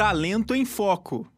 Talento em Foco.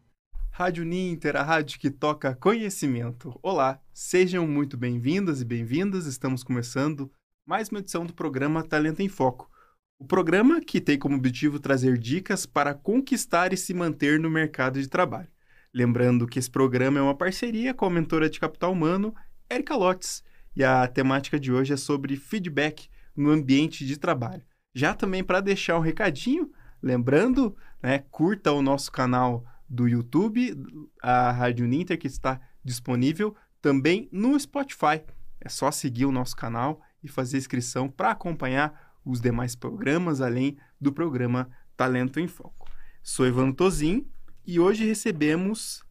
Rádio Ninter, a rádio que toca conhecimento. Olá, sejam muito bem-vindas e bem-vindas. Estamos começando mais uma edição do programa Talento em Foco. O programa que tem como objetivo trazer dicas para conquistar e se manter no mercado de trabalho. Lembrando que esse programa é uma parceria com a mentora de capital humano, Erika Lotes, e a temática de hoje é sobre feedback no ambiente de trabalho. Já também para deixar um recadinho, lembrando, né, curta o nosso canal do YouTube, a Rádio Ninter, que está disponível também no Spotify. É só seguir o nosso canal e fazer inscrição para acompanhar os demais programas, além do programa Talento em Foco. Sou Ivan Tozin e hoje recebemos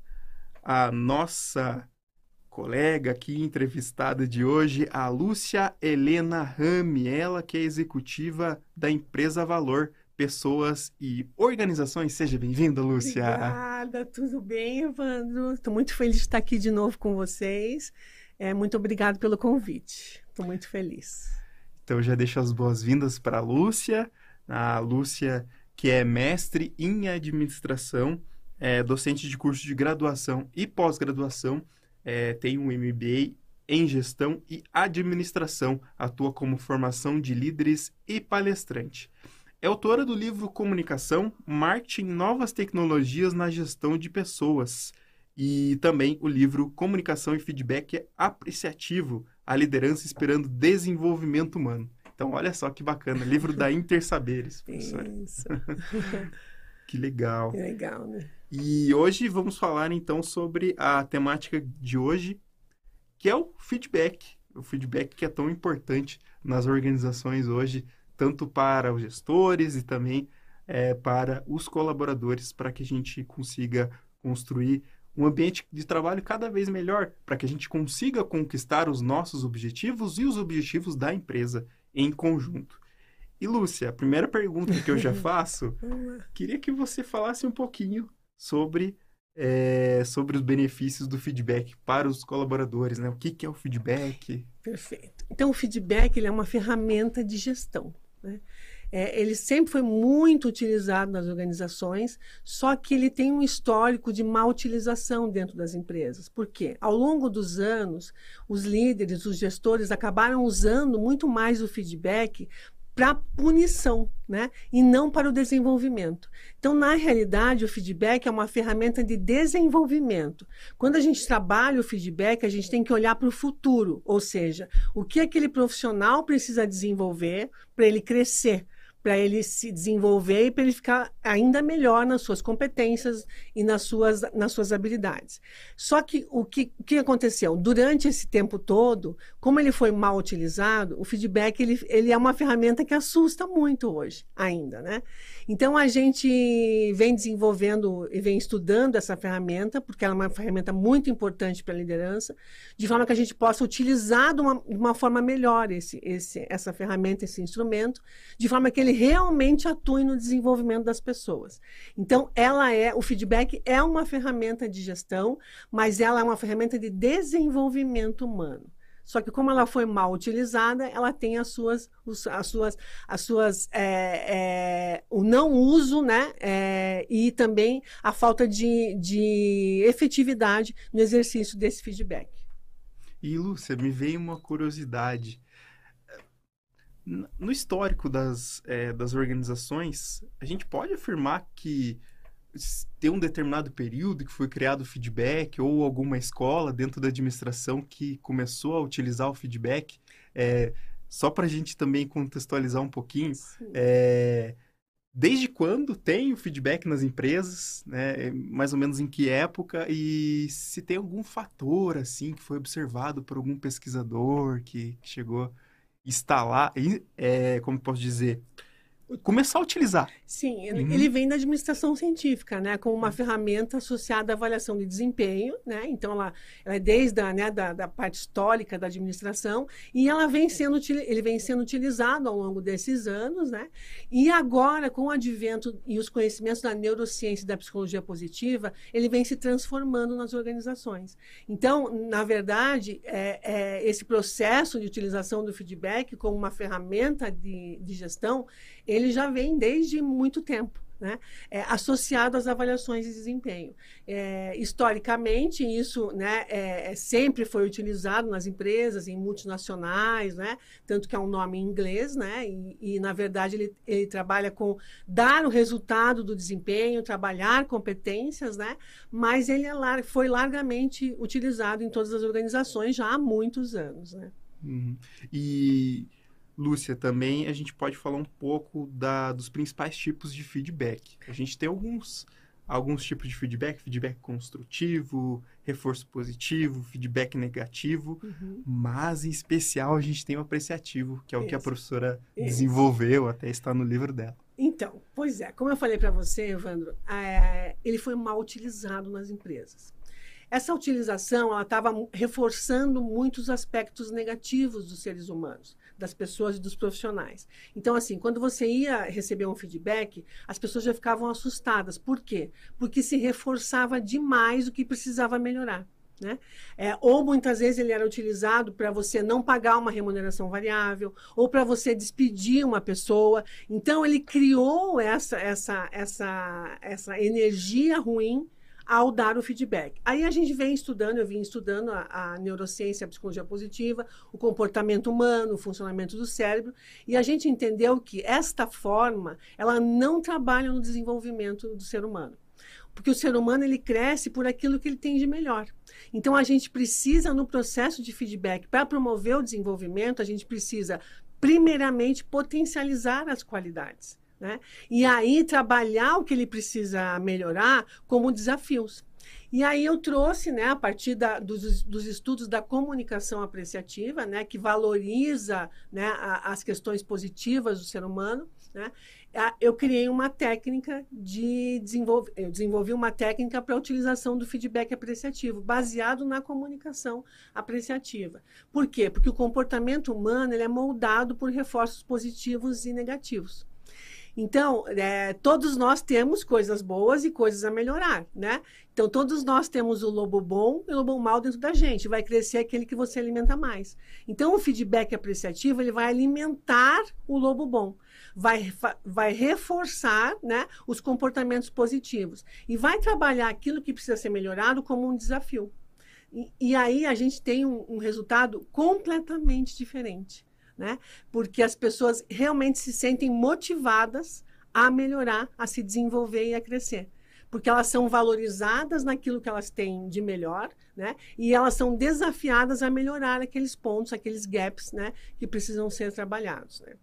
a nossa colega aqui entrevistada de hoje, a Lúcia Helena Rami, ela que é executiva da empresa Valor Pessoas e Organizações. Seja bem-vinda, Lúcia. Obrigada, tudo bem, Evandro? Estou muito feliz de estar aqui de novo com vocês. É, muito obrigado pelo convite. Estou muito feliz. Então já deixo as boas-vindas para a Lúcia. A Lúcia, que é mestre em administração, é docente de curso de graduação e pós-graduação é, tem um MBA em gestão e administração, atua como formação de líderes e palestrante. É autora do livro Comunicação, Marketing Novas Tecnologias na Gestão de Pessoas e também o livro Comunicação e Feedback Apreciativo, a liderança esperando desenvolvimento humano. Então, olha só que bacana, livro da Intersaberes, professora. Isso. que legal. Que legal, né? E hoje vamos falar então sobre a temática de hoje, que é o feedback. O feedback que é tão importante nas organizações hoje, tanto para os gestores e também é, para os colaboradores, para que a gente consiga construir um ambiente de trabalho cada vez melhor, para que a gente consiga conquistar os nossos objetivos e os objetivos da empresa em conjunto. E Lúcia, a primeira pergunta que eu já faço, queria que você falasse um pouquinho sobre, é, sobre os benefícios do feedback para os colaboradores, né? O que, que é o feedback? Perfeito. Então, o feedback é uma ferramenta de gestão. Né? É, ele sempre foi muito utilizado nas organizações, só que ele tem um histórico de má utilização dentro das empresas. Por quê? Ao longo dos anos, os líderes, os gestores acabaram usando muito mais o feedback para punição, né? E não para o desenvolvimento. Então, na realidade, o feedback é uma ferramenta de desenvolvimento. Quando a gente trabalha o feedback, a gente tem que olhar para o futuro, ou seja, o que aquele profissional precisa desenvolver para ele crescer, para ele se desenvolver e para ele ficar ainda melhor nas suas competências e nas suas, nas suas habilidades. Só que o que, que aconteceu? Durante esse tempo todo, como ele foi mal utilizado, o feedback ele, ele é uma ferramenta que assusta muito hoje, ainda, né? Então, a gente vem desenvolvendo e vem estudando essa ferramenta, porque ela é uma ferramenta muito importante para a liderança, de forma que a gente possa utilizar de uma, de uma forma melhor esse, esse, essa ferramenta, esse instrumento, de forma que ele realmente atue no desenvolvimento das pessoas. Então, ela é, o feedback é uma ferramenta de gestão, mas ela é uma ferramenta de desenvolvimento humano. Só que como ela foi mal utilizada, ela tem as suas, as suas, as suas, é, é, o não uso, né, é, e também a falta de, de efetividade no exercício desse feedback. E Lúcia, me veio uma curiosidade no histórico das, é, das organizações, a gente pode afirmar que tem um determinado período que foi criado o feedback ou alguma escola dentro da administração que começou a utilizar o feedback. É, só para a gente também contextualizar um pouquinho, é, desde quando tem o feedback nas empresas, né? mais ou menos em que época e se tem algum fator assim que foi observado por algum pesquisador que chegou instalar, é, como posso dizer, começar a utilizar. Sim, uhum. ele vem da administração científica, né, como uma ferramenta associada à avaliação de desempenho, né, então ela, ela é desde a, né, da, da, parte histórica da administração e ela vem sendo, ele vem sendo utilizado ao longo desses anos, né, e agora com o advento e os conhecimentos da neurociência e da psicologia positiva, ele vem se transformando nas organizações. Então, na verdade, é, é esse processo de utilização do feedback como uma ferramenta de, de gestão, ele já vem desde muito tempo. né, é, associado às avaliações de desempenho. É, historicamente, isso né, é, é, sempre foi utilizado nas empresas, em multinacionais, né, tanto que é um nome em inglês, né, e, e na verdade ele, ele, trabalha com dar o resultado do desempenho, trabalhar competências, né, mas ele é lar foi largamente utilizado em todas as organizações já há muitos anos. Né. Uhum. E Lúcia, também a gente pode falar um pouco da, dos principais tipos de feedback. A gente tem alguns, alguns tipos de feedback, feedback construtivo, reforço positivo, feedback negativo, uhum. mas em especial a gente tem o apreciativo, que é o que a professora desenvolveu, até está no livro dela. Então, pois é, como eu falei para você, Evandro, é, ele foi mal utilizado nas empresas. Essa utilização estava reforçando muitos aspectos negativos dos seres humanos das pessoas e dos profissionais. Então, assim, quando você ia receber um feedback, as pessoas já ficavam assustadas. Por quê? Porque se reforçava demais o que precisava melhorar. Né? É, ou muitas vezes ele era utilizado para você não pagar uma remuneração variável, ou para você despedir uma pessoa. Então ele criou essa, essa, essa, essa energia ruim ao dar o feedback. Aí a gente vem estudando, eu vim estudando a, a, neurociência, a psicologia positiva, o comportamento humano, o funcionamento do cérebro, e a gente entendeu que esta forma, ela não trabalha no desenvolvimento do ser humano. Porque o ser humano ele cresce por aquilo que ele tem de melhor. Então a gente precisa no processo de feedback para promover o desenvolvimento, a gente precisa primeiramente potencializar as qualidades. Né? E aí trabalhar o que ele precisa melhorar como desafios. E aí eu trouxe, né, a partir da, dos, dos, estudos da comunicação apreciativa, né, que valoriza né, a, as questões positivas do ser humano, né, eu criei uma técnica de desenvolver, eu desenvolvi uma técnica para a utilização do feedback apreciativo, baseado na comunicação apreciativa. Por quê? Porque o comportamento humano ele é moldado por reforços positivos e negativos. Então, é, todos nós temos coisas boas e coisas a melhorar, né? Então, todos nós temos o lobo bom e o lobo mau dentro da gente. Vai crescer aquele que você alimenta mais. Então, o feedback apreciativo, ele vai alimentar o lobo bom. Vai, vai reforçar né, os comportamentos positivos. E vai trabalhar aquilo que precisa ser melhorado como um desafio. E, e aí, a gente tem um, um resultado completamente diferente né? Porque as pessoas realmente se sentem motivadas a melhorar, a se desenvolver e a crescer. Porque elas são valorizadas naquilo que elas têm de melhor, né? E elas são desafiadas a melhorar aqueles pontos, aqueles gaps, né? Que precisam ser trabalhados, né?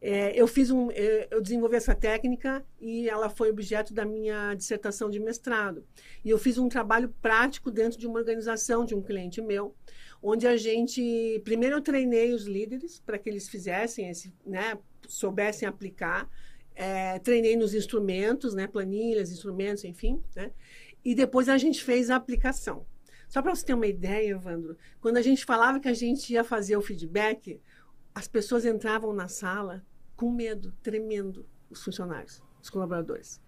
É, eu fiz um, eu desenvolvi essa técnica e ela foi objeto da minha dissertação de mestrado. E eu fiz um trabalho prático dentro de uma organização de um cliente meu, onde a gente primeiro eu treinei os líderes para que eles fizessem esse, né, soubessem aplicar, é, treinei nos instrumentos, né, planilhas, instrumentos, enfim, né, e depois a gente fez a aplicação. Só para você ter uma ideia, Evandro, quando a gente falava que a gente ia fazer o feedback, as pessoas entravam na sala com medo, tremendo, os funcionários, os colaboradores.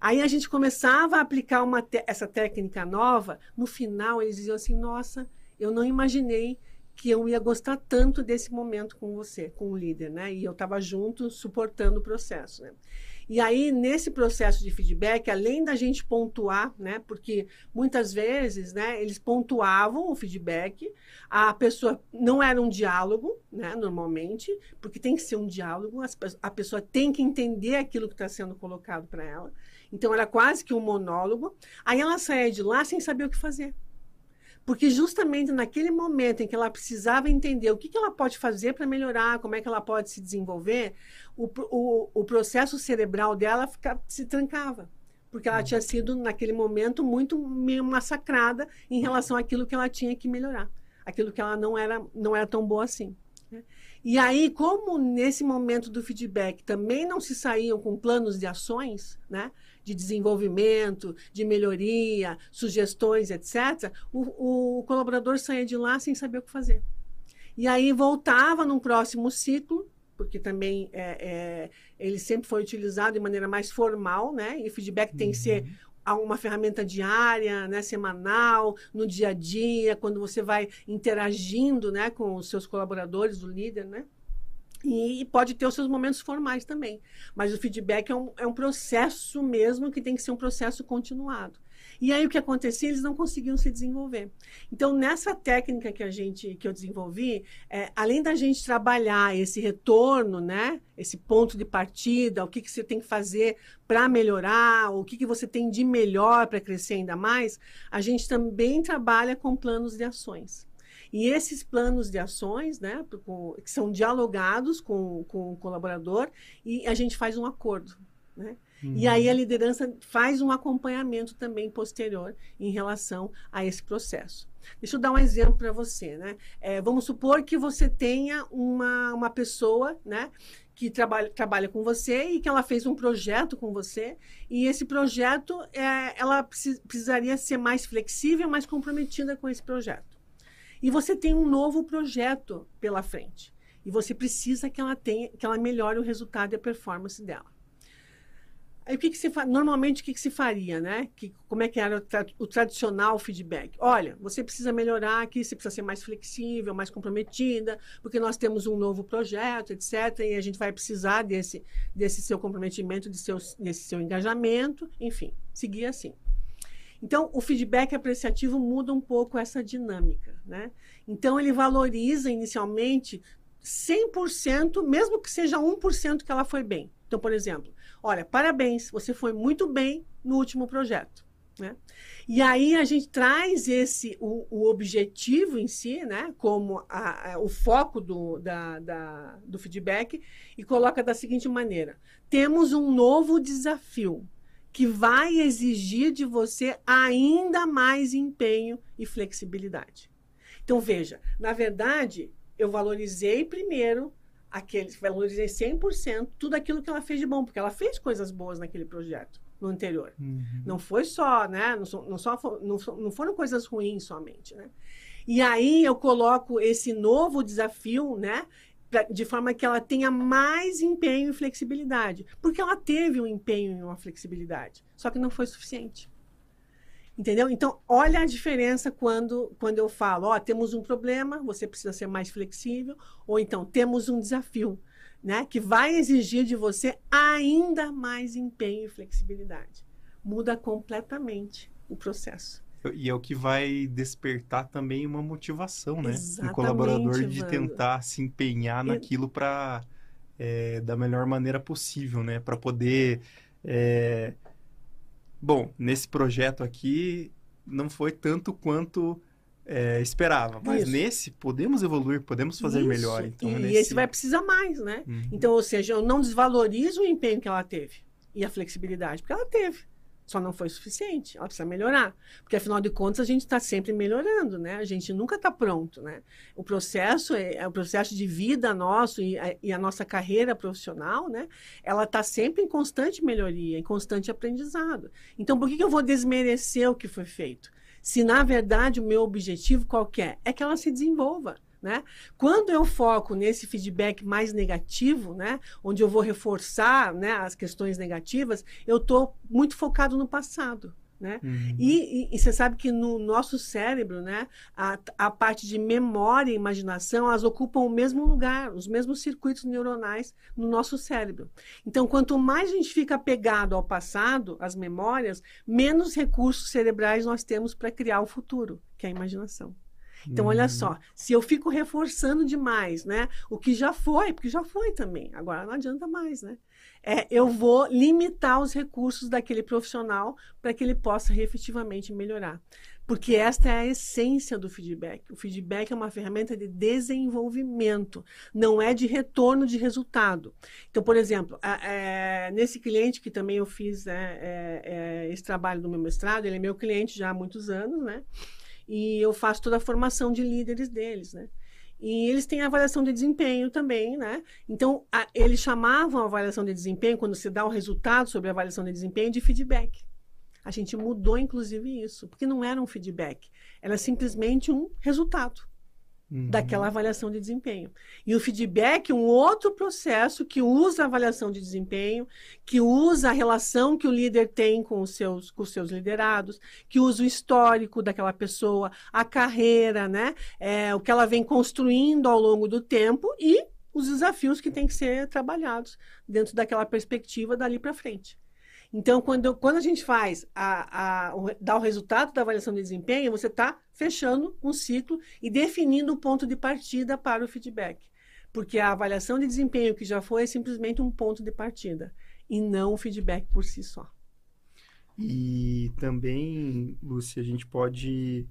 Aí a gente começava a aplicar uma essa técnica nova, no final eles diziam assim: nossa, eu não imaginei que eu ia gostar tanto desse momento com você, com o líder, né? E eu estava junto, suportando o processo, né? E aí, nesse processo de feedback, além da gente pontuar, né? Porque muitas vezes, né? Eles pontuavam o feedback, a pessoa não era um diálogo, né? Normalmente, porque tem que ser um diálogo, a pessoa tem que entender aquilo que está sendo colocado para ela. Então, era quase que um monólogo. Aí ela saía de lá sem saber o que fazer. Porque justamente naquele momento em que ela precisava entender o que, que ela pode fazer para melhorar, como é que ela pode se desenvolver, o, o, o processo cerebral dela fica, se trancava. Porque ela uhum. tinha sido, naquele momento, muito massacrada em relação àquilo que ela tinha que melhorar. Aquilo que ela não era, não era tão boa assim. Né? E aí, como nesse momento do feedback também não se saíam com planos de ações, né? De desenvolvimento, de melhoria, sugestões, etc., o, o colaborador saía de lá sem saber o que fazer. E aí voltava num próximo ciclo, porque também é, é, ele sempre foi utilizado de maneira mais formal, né? E o feedback uhum. tem que ser uhum. uma ferramenta diária, né, semanal, no dia a dia, quando você vai interagindo, né, com os seus colaboradores, o líder, né? E pode ter os seus momentos formais também. Mas o feedback é um, é um processo mesmo que tem que ser um processo continuado. E aí o que acontecia? Eles não conseguiam se desenvolver. Então, nessa técnica que a gente que eu desenvolvi, é, além da gente trabalhar esse retorno, né? Esse ponto de partida, o que, que você tem que fazer para melhorar, o que, que você tem de melhor para crescer ainda mais, a gente também trabalha com planos de ações. E esses planos de ações, né, que são dialogados com, com o colaborador, e a gente faz um acordo. Né? Uhum. E aí a liderança faz um acompanhamento também posterior em relação a esse processo. Deixa eu dar um exemplo para você, né? É, vamos supor que você tenha uma, uma pessoa, né? Que trabalha, trabalha com você e que ela fez um projeto com você e esse projeto, é, ela precis, precisaria ser mais flexível, mais comprometida com esse projeto. E você tem um novo projeto pela frente. E você precisa que ela tenha, que ela melhore o resultado e a performance dela. Aí o que, que se fa... normalmente o que, que se faria, né? Que, como é que era o, tra... o, tradicional feedback? Olha, você precisa melhorar aqui, você precisa ser mais flexível, mais comprometida, porque nós temos um novo projeto, etc. E a gente vai precisar desse, desse seu comprometimento, de seu, desse seu engajamento, enfim, seguir assim. Então, o feedback apreciativo muda um pouco essa dinâmica, né? Então, ele valoriza inicialmente 100%, mesmo que seja 1% que ela foi bem. Então, por exemplo, olha, parabéns, você foi muito bem no último projeto. Né? E aí a gente traz esse o, o objetivo em si, né, como a, a, o foco do, da, da, do feedback e coloca da seguinte maneira: temos um novo desafio que vai exigir de você ainda mais empenho e flexibilidade. Então, veja, na verdade, eu valorizei primeiro aqueles, valorizei 100% tudo aquilo que ela fez de bom, porque ela fez coisas boas naquele projeto no anterior. Uhum. Não foi só, né? Não, não, só, não, não foram coisas ruins somente, né? E aí eu coloco esse novo desafio, né? De forma que ela tenha mais empenho e flexibilidade. Porque ela teve um empenho e uma flexibilidade, só que não foi suficiente. Entendeu? Então, olha a diferença quando, quando eu falo, ó, temos um problema, você precisa ser mais flexível, ou então temos um desafio, né, que vai exigir de você ainda mais empenho e flexibilidade. Muda completamente o processo. E é o que vai despertar também uma motivação, né? do colaborador de tentar se empenhar naquilo para é, da melhor maneira possível, né? Para poder. É... Bom, nesse projeto aqui não foi tanto quanto é, esperava, mas Isso. nesse podemos evoluir, podemos fazer Isso. melhor. Então, e nesse... esse vai precisar mais, né? Uhum. Então, ou seja, eu não desvalorizo o empenho que ela teve e a flexibilidade, porque ela teve. Só não foi suficiente. Ela precisa melhorar. Porque, afinal de contas, a gente está sempre melhorando, né? A gente nunca está pronto, né? O processo, é, é, o processo de vida nosso e a, e a nossa carreira profissional, né? Ela está sempre em constante melhoria, em constante aprendizado. Então, por que, que eu vou desmerecer o que foi feito? Se, na verdade, o meu objetivo qualquer é? é que ela se desenvolva. Né? Quando eu foco nesse feedback mais negativo, né, onde eu vou reforçar né, as questões negativas, eu estou muito focado no passado. Né? Uhum. E, e, e, você sabe que no nosso cérebro, né, a, a parte de memória e imaginação, elas ocupam o mesmo lugar, os mesmos circuitos neuronais no nosso cérebro. Então, quanto mais a gente fica apegado ao passado, às memórias, menos recursos cerebrais nós temos para criar o futuro, que é a imaginação. Então, uhum. olha só, se eu fico reforçando demais, né? O que já foi, porque já foi também, agora não adianta mais, né? É, eu vou limitar os recursos daquele profissional para que ele possa efetivamente melhorar. Porque esta é a essência do feedback. O feedback é uma ferramenta de desenvolvimento, não é de retorno de resultado. Então, por exemplo, é, nesse cliente que também eu fiz né, é, é, esse trabalho do meu mestrado, ele é meu cliente já há muitos anos, né? E eu faço toda a formação de líderes deles, né? E eles têm avaliação de desempenho também, né? Então, a, eles chamavam a avaliação de desempenho, quando se dá o resultado sobre a avaliação de desempenho, de feedback. A gente mudou, inclusive, isso, porque não era um feedback, era simplesmente um resultado uhum. daquela avaliação de desempenho. E o feedback é um outro processo que usa a avaliação de desempenho, que usa a relação que o líder tem com os seus, com os seus liderados, que usa o histórico daquela pessoa, a carreira, né? É, o que ela vem construindo ao longo do tempo e os desafios que têm que ser trabalhados dentro daquela perspectiva dali para frente. Então, quando, quando a gente faz a, a, o, dá o resultado da avaliação de desempenho, você está fechando um ciclo e definindo o ponto de partida para o feedback. Porque a avaliação de desempenho que já foi é simplesmente um ponto de partida e não o feedback por si só. E também, Lúcia, a gente pode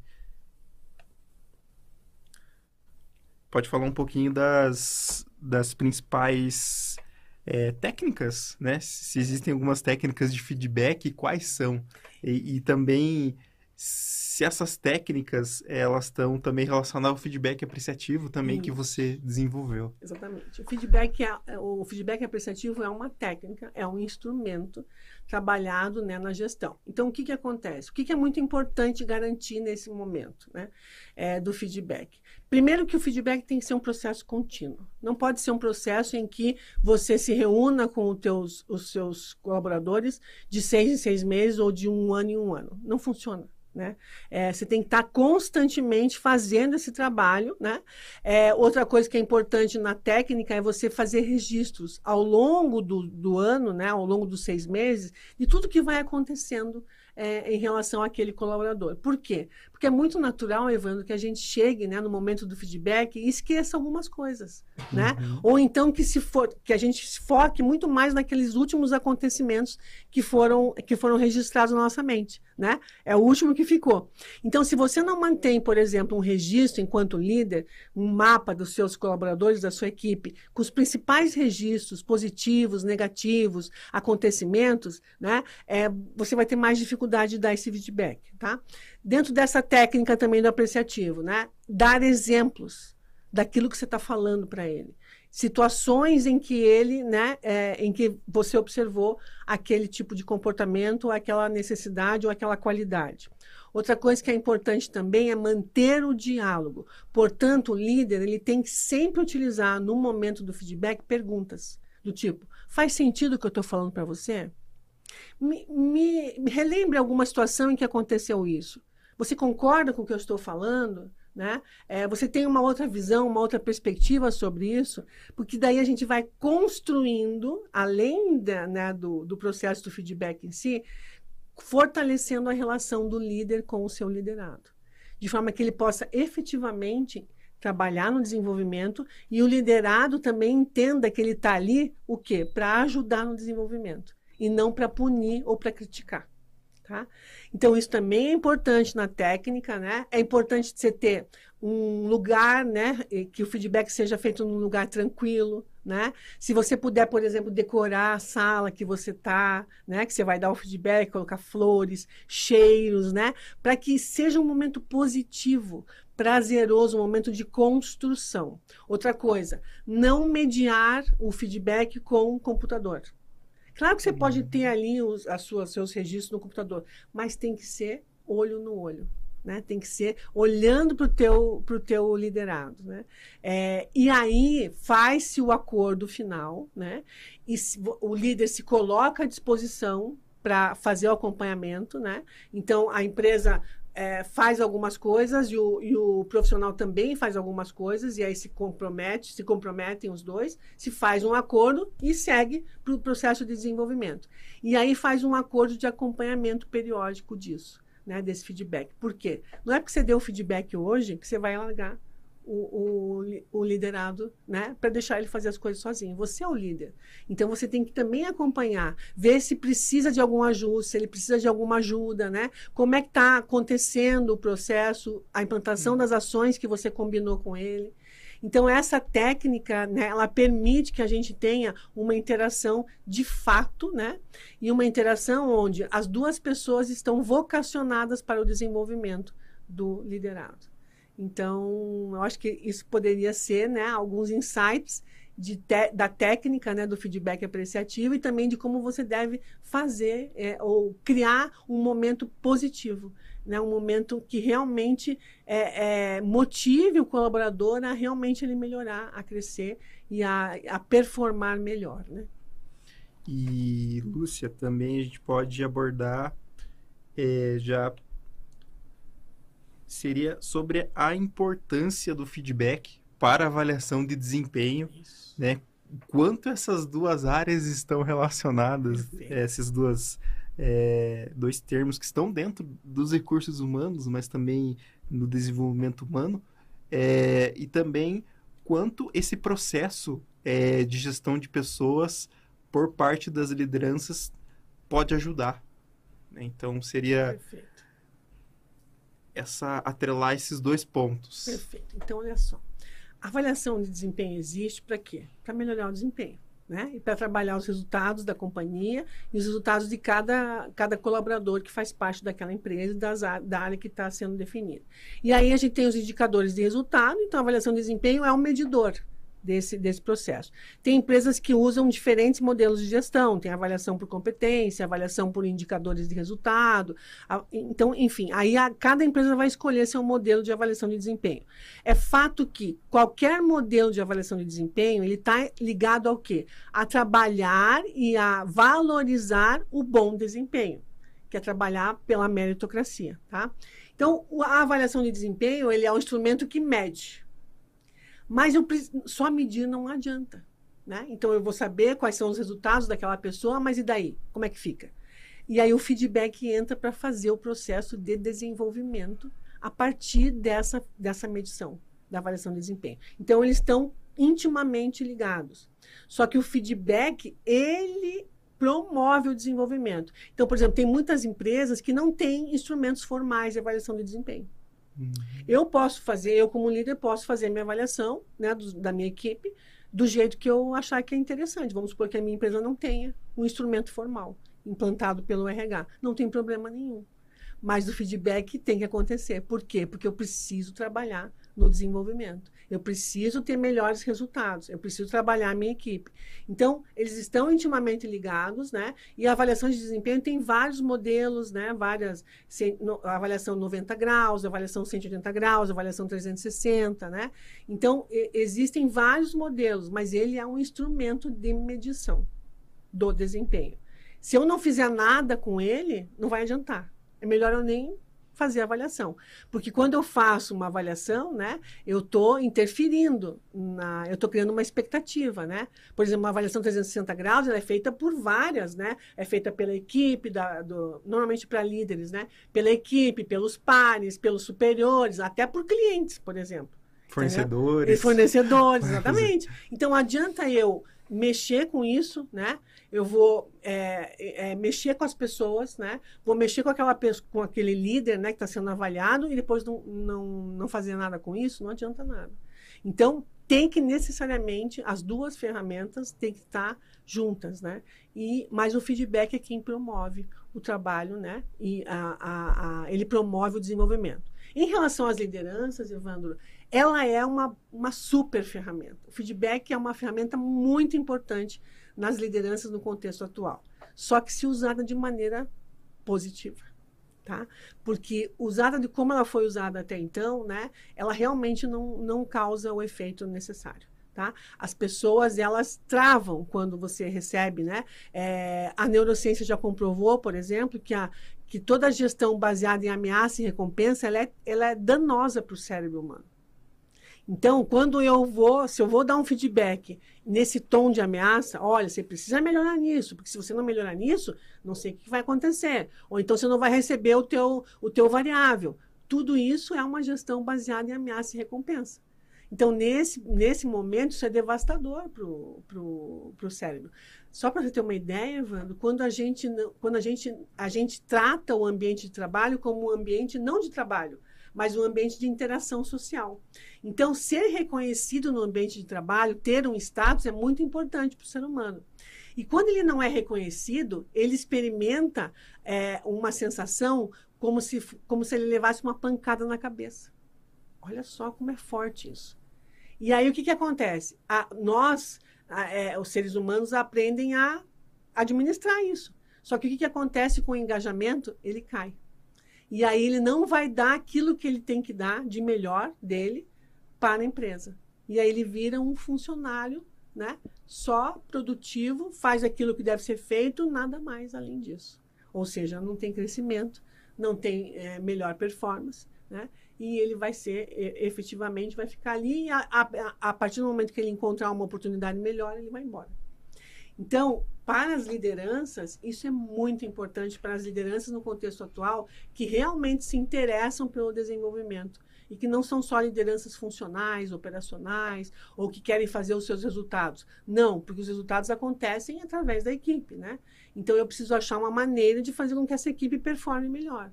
pode falar um pouquinho das, das principais é, técnicas, né? Se existem algumas técnicas de feedback, quais são? E, e também se essas técnicas elas estão também relacionadas ao feedback apreciativo também que você desenvolveu. Exatamente. O feedback, é, o feedback apreciativo é uma técnica, é um instrumento trabalhado né, na gestão. Então, o que, que acontece? O que, que é muito importante garantir nesse momento né, é, do feedback? Primeiro que o feedback tem que ser um processo contínuo. Não pode ser um processo em que você se reúna com os, teus, os seus colaboradores de seis em seis meses ou de um ano em um ano. Não funciona. Né? É, você tem que estar constantemente fazendo esse trabalho. Né? É, outra coisa que é importante na técnica é você fazer registros ao longo do, do ano, né? ao longo dos seis meses, de tudo que vai acontecendo é, em relação àquele colaborador. Por quê? Porque é muito natural, Evandro, que a gente chegue né, no momento do feedback e esqueça algumas coisas. Né? Uhum. Ou então que, se for, que a gente se foque muito mais naqueles últimos acontecimentos que foram, que foram registrados na nossa mente. Né? É o último que ficou. Então, se você não mantém, por exemplo, um registro enquanto líder, um mapa dos seus colaboradores, da sua equipe, com os principais registros positivos, negativos, acontecimentos, né? É, você vai ter mais dificuldade dificuldade de dar esse feedback, tá? Dentro dessa técnica também do apreciativo, né? Dar exemplos daquilo que você está falando para ele. Situações em que ele, né, é, em que você observou aquele tipo de comportamento, aquela necessidade ou aquela qualidade. Outra coisa que é importante também é manter o diálogo. Portanto, o líder ele tem que sempre utilizar no momento do feedback perguntas do tipo: faz sentido o que eu estou falando para você? Me, me, relembre alguma situação em que aconteceu isso. Você concorda com o que eu estou falando? Né? É, você tem uma outra visão, uma outra perspectiva sobre isso, porque daí a gente vai construindo, além da, né, do, do processo do feedback em si, fortalecendo a relação do líder com o seu liderado, de forma que ele possa efetivamente trabalhar no desenvolvimento e o liderado também entenda que ele está ali o quê? Para ajudar no desenvolvimento e não para punir ou para criticar. Tá? Então, isso também é importante na técnica, né? É importante você ter um lugar, né? Que o feedback seja feito num lugar tranquilo, né? Se você puder, por exemplo, decorar a sala que você tá, né? Que você vai dar o feedback, colocar flores, cheiros, né? Para que seja um momento positivo, prazeroso, um momento de construção. Outra coisa, não mediar o feedback com o computador. Claro que você pode ter ali os as suas, seus registros no computador, mas tem que ser olho no olho. Né? Tem que ser olhando para o teu, pro teu liderado. Né? É, e aí faz-se o acordo final, né? e se, o líder se coloca à disposição para fazer o acompanhamento. Né? Então, a empresa é, faz algumas coisas e o, e o, profissional também faz algumas coisas, e aí se compromete, se comprometem os dois, se faz um acordo e segue para o processo de desenvolvimento. E aí faz um acordo de acompanhamento periódico disso, né, desse feedback. Por quê? Não é porque você deu feedback hoje que você vai largar o, o, o liderado, né? Para deixar ele fazer as coisas sozinho. Você é o líder. Então você tem que também acompanhar, ver se precisa de algum ajuste, se ele precisa de alguma ajuda, né? Como é que está acontecendo o processo, a implantação uhum. das ações que você combinou com ele. Então, essa técnica, né, ela permite que a gente tenha uma interação de fato, né? E uma interação onde as duas pessoas estão vocacionadas para o desenvolvimento do liderado. Então, eu acho que isso poderia ser né, alguns insights te, da técnica né, do feedback apreciativo e também de como você deve fazer é, ou criar um momento positivo, né, um momento que realmente é, é, motive o colaborador a realmente ele melhorar, a crescer e a, a performar melhor. Né? E, Lúcia, também a gente pode abordar é, já seria sobre a importância do feedback para avaliação de desempenho, Isso. né? Quanto essas duas áreas estão relacionadas, essas duas é, dois termos que estão dentro dos recursos humanos, mas também no desenvolvimento humano, é, e também quanto esse processo é, de gestão de pessoas por parte das lideranças pode ajudar. Né? Então seria Perfeito. Essa atrelar esses dois pontos. Perfeito. Então olha só, a avaliação de desempenho existe para quê? Para melhorar o desempenho. Né? E para trabalhar os resultados da companhia e os resultados de cada, cada colaborador que faz parte daquela empresa e das, da área que está sendo definida. E aí a gente tem os indicadores de resultado, então a avaliação de desempenho é um medidor desse, desse processo. Tem empresas que usam diferentes modelos de gestão, tem avaliação por competência, avaliação por indicadores de resultado. A, então, enfim, aí a, cada empresa vai escolher seu modelo de avaliação de desempenho. É fato que qualquer modelo de avaliação de desempenho, ele está ligado ao quê? A trabalhar e a valorizar o bom desempenho, que é trabalhar pela meritocracia, tá? Então, a avaliação de desempenho, ele é um instrumento que mede, mas eu, só medir não adianta. Né? Então eu vou saber quais são os resultados daquela pessoa, mas e daí? Como é que fica? E aí o feedback entra para fazer o processo de desenvolvimento a partir dessa, dessa medição, da avaliação de desempenho. Então eles estão intimamente ligados. Só que o feedback, ele promove o desenvolvimento. Então, por exemplo, tem muitas empresas que não têm instrumentos formais de avaliação de desempenho. Uhum. Eu posso fazer, eu como líder posso fazer minha avaliação né, do, da minha equipe do jeito que eu achar que é interessante. Vamos supor que a minha empresa não tenha um instrumento formal implantado pelo RH. Não tem problema nenhum. Mas o feedback tem que acontecer. Por quê? Porque eu preciso trabalhar no desenvolvimento. Eu preciso ter melhores resultados. Eu preciso trabalhar a minha equipe. Então, eles estão intimamente ligados, né? E a avaliação de desempenho tem vários modelos, né? Várias, avaliação 90 graus, avaliação 180 graus, avaliação 360, né? Então, existem vários modelos, mas ele é um instrumento de medição do desempenho. Se eu não fizer nada com ele, não vai adiantar. É melhor eu nem fazer avaliação. Porque quando eu faço uma avaliação, né, eu estou interferindo, na, eu estou criando uma expectativa, né? Por exemplo, uma avaliação 360 graus, ela é feita por várias, né? É feita pela equipe, da, do, normalmente para líderes, né? Pela equipe, pelos pares, pelos superiores, até por clientes, por exemplo. Fornecedores. fornecedores, exatamente. Então, adianta eu mexer com isso, né? Eu vou é, é, mexer com as pessoas, né? Vou mexer com aquela com aquele líder, né, que está sendo avaliado e depois não, não, não fazer nada com isso, não adianta nada. Então tem que necessariamente as duas ferramentas têm que estar juntas, né? E mas o feedback é quem promove o trabalho, né? E a, a, a, ele promove o desenvolvimento. Em relação às lideranças, Evandro, ela é uma, uma super ferramenta. O feedback é uma ferramenta muito importante nas lideranças no contexto atual. Só que se usada de maneira positiva. Tá? Porque usada de como ela foi usada até então, né, ela realmente não, não causa o efeito necessário. Tá? As pessoas elas travam quando você recebe, né? É, a neurociência já comprovou, por exemplo, que, a, que toda gestão baseada em ameaça e recompensa ela é, ela é danosa para o cérebro humano. Então, quando eu vou, se eu vou dar um feedback nesse tom de ameaça, olha, você precisa melhorar nisso, porque se você não melhorar nisso, não sei o que vai acontecer. Ou então você não vai receber o teu, o teu variável. Tudo isso é uma gestão baseada em ameaça e recompensa. Então, nesse, nesse momento, isso é devastador para o cérebro. Só para você ter uma ideia, Evandro, quando, a gente, quando a, gente, a gente trata o ambiente de trabalho como um ambiente não de trabalho, mas um ambiente de interação social. Então, ser reconhecido no ambiente de trabalho, ter um status, é muito importante para o ser humano. E quando ele não é reconhecido, ele experimenta é, uma sensação como se, como se ele levasse uma pancada na cabeça. Olha só como é forte isso. E aí o que, que acontece? A, nós, a, é, os seres humanos, aprendem a administrar isso. Só que o que, que acontece com o engajamento? Ele cai. E aí ele não vai dar aquilo que ele tem que dar de melhor dele para a empresa. E aí ele vira um funcionário, né? Só produtivo, faz aquilo que deve ser feito, nada mais além disso. Ou seja, não tem crescimento, não tem é, melhor performance, né? E ele vai ser, efetivamente, vai ficar ali e a, a, a partir do momento que ele encontrar uma oportunidade melhor, ele vai embora. Então, para as lideranças, isso é muito importante para as lideranças no contexto atual que realmente se interessam pelo desenvolvimento e que não são só lideranças funcionais, operacionais ou que querem fazer os seus resultados. Não, porque os resultados acontecem através da equipe, né? Então eu preciso achar uma maneira de fazer com que essa equipe performe melhor.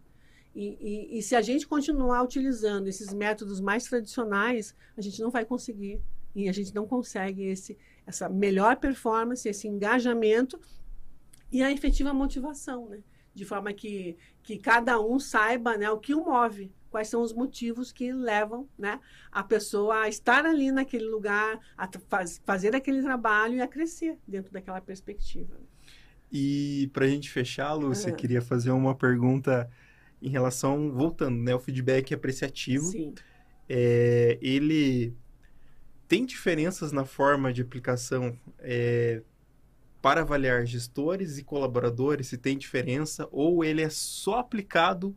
E, e, e se a gente continuar utilizando esses métodos mais tradicionais, a gente não vai conseguir e a gente não consegue esse essa melhor performance, esse engajamento e a efetiva motivação, né? De forma que, que cada um saiba né, o que o move, quais são os motivos que levam né, a pessoa a estar ali naquele lugar, a faz, fazer aquele trabalho e a crescer dentro daquela perspectiva. E para a gente fechar, Lúcia, uhum. queria fazer uma pergunta em relação, voltando, né, o feedback apreciativo. Sim. É, ele tem diferenças na forma de aplicação é, para avaliar gestores e colaboradores? Se tem diferença? Ou ele é só aplicado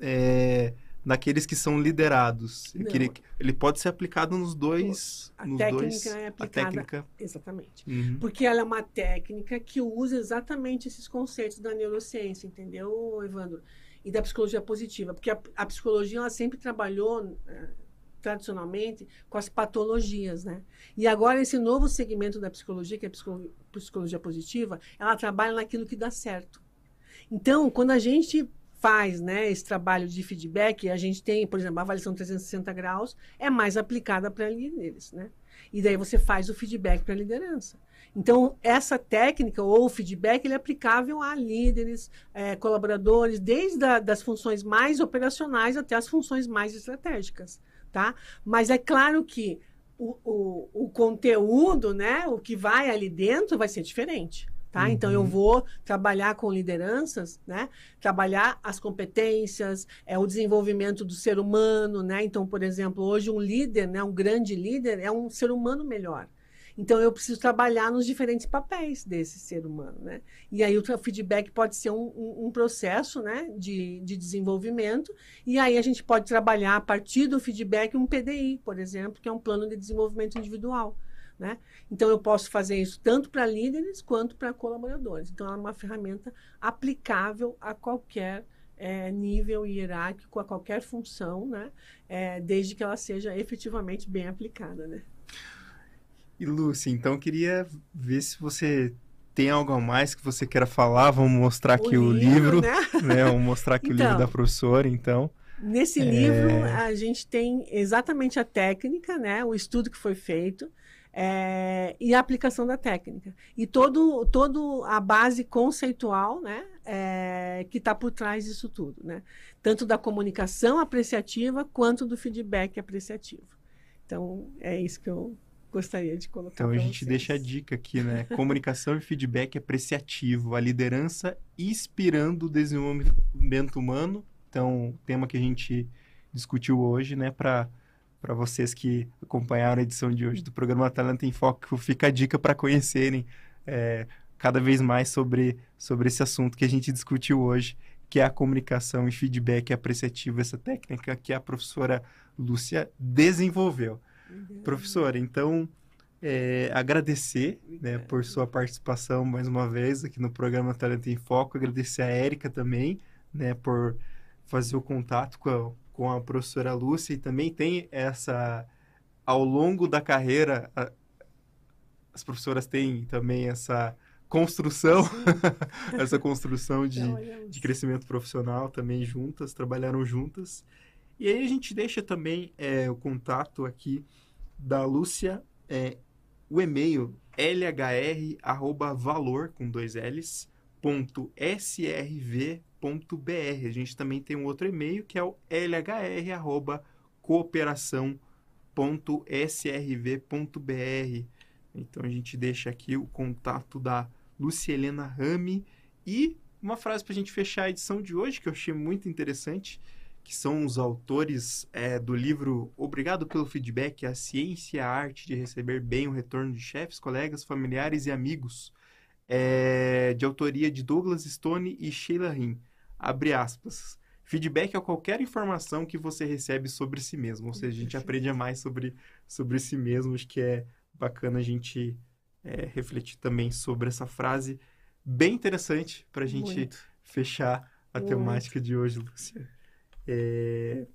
é, naqueles que são liderados? Ele, ele, pode ser aplicado nos dois. A nos técnica dois, é aplicada. Técnica... Exatamente. Uhum. Porque ela é uma técnica que usa exatamente esses conceitos da neurociência, entendeu, Evandro? E da psicologia positiva. Porque a, a psicologia ela sempre trabalhou é, tradicionalmente com as patologias, né? E agora esse novo segmento da psicologia, que é a psicologia positiva, ela trabalha naquilo que dá certo. Então, quando a gente faz né, esse trabalho de feedback, a gente tem, por exemplo, a avaliação 360 graus, é mais aplicada para líderes, né? E daí você faz o feedback para a liderança. Então, essa técnica ou feedback ele é aplicável a líderes, é, colaboradores, desde a, das funções mais operacionais até as funções mais estratégicas tá? Mas é claro que o, o, o conteúdo, né, o que vai ali dentro vai ser diferente. Tá? Uhum. Então eu vou trabalhar com lideranças, né? Trabalhar as competências, é o desenvolvimento do ser humano, né? Então, por exemplo, hoje um líder, né, um grande líder é um ser humano melhor. Então, eu preciso trabalhar nos diferentes papéis desse ser humano, né? E aí, o feedback pode ser um, um, um processo, né, de, de desenvolvimento. E aí, a gente pode trabalhar, a partir do feedback, um PDI, por exemplo, que é um plano de desenvolvimento individual. Né? Então, eu posso fazer isso tanto para líderes quanto para colaboradores. Então, é uma ferramenta aplicável a qualquer é, nível hierárquico, a qualquer função, né? É, desde que ela seja efetivamente bem aplicada. Né? E Lúcia, então queria ver se você tem algo a mais que você queira falar. Vamos mostrar aqui o, o livro, né? né? Vamos mostrar aqui então, o livro da professora, então. Nesse é... livro, a gente tem exatamente a técnica, né? O estudo que foi feito. É, e a aplicação da técnica. E todo, todo a base conceitual né, é, que está por trás disso tudo. Né? Tanto da comunicação apreciativa quanto do feedback apreciativo. Então, é isso que eu gostaria de colocar. Então a gente vocês. deixa a dica aqui, né? Comunicação e feedback apreciativo, a liderança inspirando o desenvolvimento humano. Então, tema que a gente discutiu hoje, né, para para vocês que acompanharam a edição de hoje do programa Talento em Foco, fica a dica para conhecerem é, cada vez mais sobre, sobre esse assunto que a gente discutiu hoje, que é a comunicação e feedback apreciativo, essa técnica que a professora Lúcia desenvolveu. Professora, então, é, agradecer né, por sua participação mais uma vez aqui no programa Talento em Foco, agradecer a Érica também, né, por fazer o contato com a, com a professora Lúcia e também tem essa, ao longo da carreira, a, as professoras têm também essa construção, essa construção de, de crescimento profissional também juntas, trabalharam juntas. E aí a gente deixa também é, o contato aqui da Lúcia, é, o e-mail lhr@valor com dois L's ponto. A gente também tem um outro e-mail que é o lhr arroba cooperação ponto srv ponto br. Então a gente deixa aqui o contato da Lúcia Helena Rami e uma frase para a gente fechar a edição de hoje que eu achei muito interessante que são os autores é, do livro Obrigado pelo Feedback, a ciência e a arte de receber bem o retorno de chefes, colegas, familiares e amigos, é, de autoria de Douglas Stone e Sheila Rim. Abre aspas. Feedback é qualquer informação que você recebe sobre si mesmo, ou seja, a gente aprende mais sobre, sobre si mesmo, acho que é bacana a gente é, refletir também sobre essa frase bem interessante para a gente Muito. fechar a Muito. temática de hoje, Lúcia. É,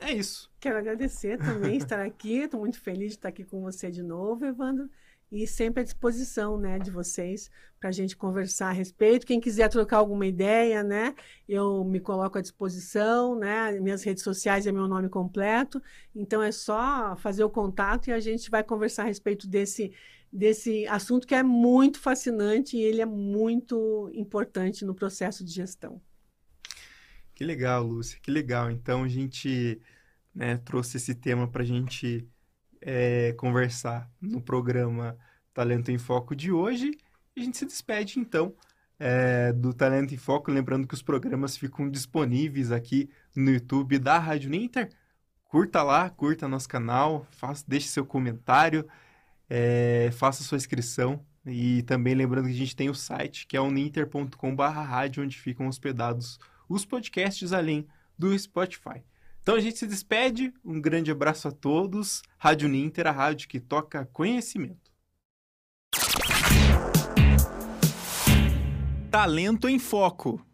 é isso. Quero agradecer também estar aqui. Estou muito feliz de estar aqui com você de novo, Evandro. E sempre à disposição né, de vocês para a gente conversar a respeito. Quem quiser trocar alguma ideia, né, eu me coloco à disposição. Né, minhas redes sociais é meu nome completo. Então é só fazer o contato e a gente vai conversar a respeito desse, desse assunto que é muito fascinante e ele é muito importante no processo de gestão. Que legal, Lúcia, que legal. Então a gente né, trouxe esse tema para a gente é, conversar no programa Talento em Foco de hoje. E a gente se despede então é, do Talento em Foco, lembrando que os programas ficam disponíveis aqui no YouTube da Rádio Ninter. Curta lá, curta nosso canal, faça, deixe seu comentário, é, faça sua inscrição. E também lembrando que a gente tem o site, que é o ninter.com.br, onde ficam hospedados os podcasts além do Spotify. Então a gente se despede, um grande abraço a todos. Rádio Ninter, a rádio que toca conhecimento. Talento em Foco.